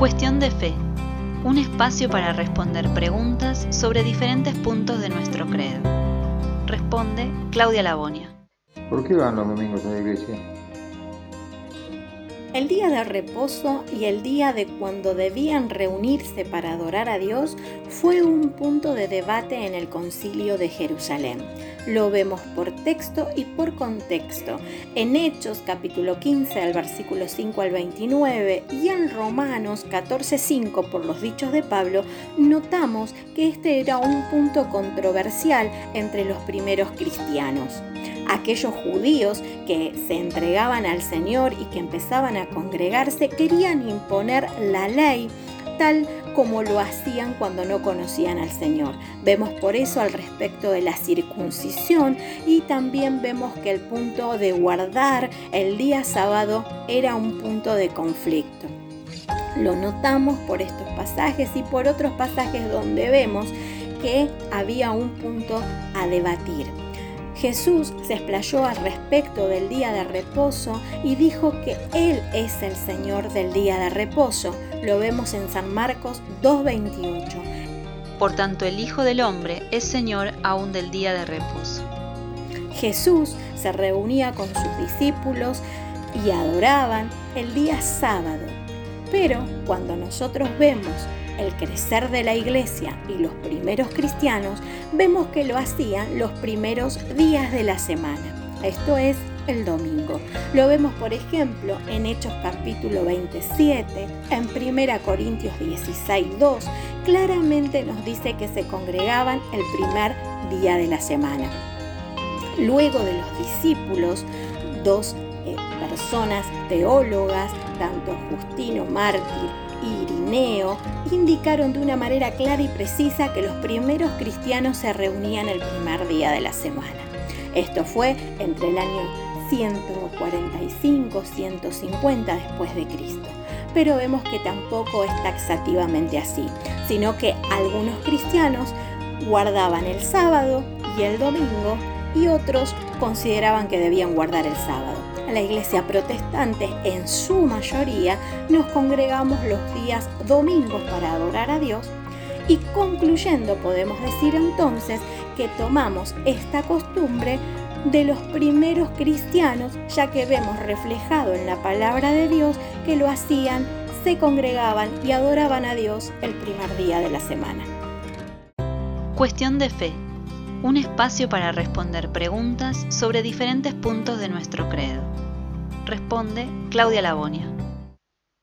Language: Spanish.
Cuestión de fe. Un espacio para responder preguntas sobre diferentes puntos de nuestro credo. Responde Claudia Labonia. ¿Por qué van los domingos a la iglesia? El día de reposo y el día de cuando debían reunirse para adorar a Dios fue un punto de debate en el concilio de Jerusalén. Lo vemos por texto y por contexto en Hechos capítulo 15 al versículo 5 al 29 y en Romanos 14:5 por los dichos de Pablo, notamos que este era un punto controversial entre los primeros cristianos aquellos judíos que se entregaban al Señor y que empezaban a congregarse querían imponer la ley tal como lo hacían cuando no conocían al Señor. Vemos por eso al respecto de la circuncisión y también vemos que el punto de guardar el día sábado era un punto de conflicto. Lo notamos por estos pasajes y por otros pasajes donde vemos que había un punto a debatir. Jesús se explayó al respecto del día de reposo y dijo que Él es el Señor del día de reposo. Lo vemos en San Marcos 2.28. Por tanto, el Hijo del Hombre es Señor aún del día de reposo. Jesús se reunía con sus discípulos y adoraban el día sábado. Pero cuando nosotros vemos el crecer de la iglesia y los primeros cristianos, vemos que lo hacían los primeros días de la semana. Esto es el domingo. Lo vemos, por ejemplo, en Hechos capítulo 27, en 1 Corintios 16, 2, claramente nos dice que se congregaban el primer día de la semana. Luego de los discípulos, dos personas teólogas, tanto Justino Mártir y Irineo, indicaron de una manera clara y precisa que los primeros cristianos se reunían el primer día de la semana. Esto fue entre el año 145-150 después de Cristo. Pero vemos que tampoco es taxativamente así, sino que algunos cristianos guardaban el sábado y el domingo y otros consideraban que debían guardar el sábado. La iglesia protestante, en su mayoría, nos congregamos los días domingos para adorar a Dios y concluyendo podemos decir entonces que tomamos esta costumbre de los primeros cristianos, ya que vemos reflejado en la palabra de Dios que lo hacían, se congregaban y adoraban a Dios el primer día de la semana. Cuestión de fe un espacio para responder preguntas sobre diferentes puntos de nuestro credo. Responde Claudia Labonia.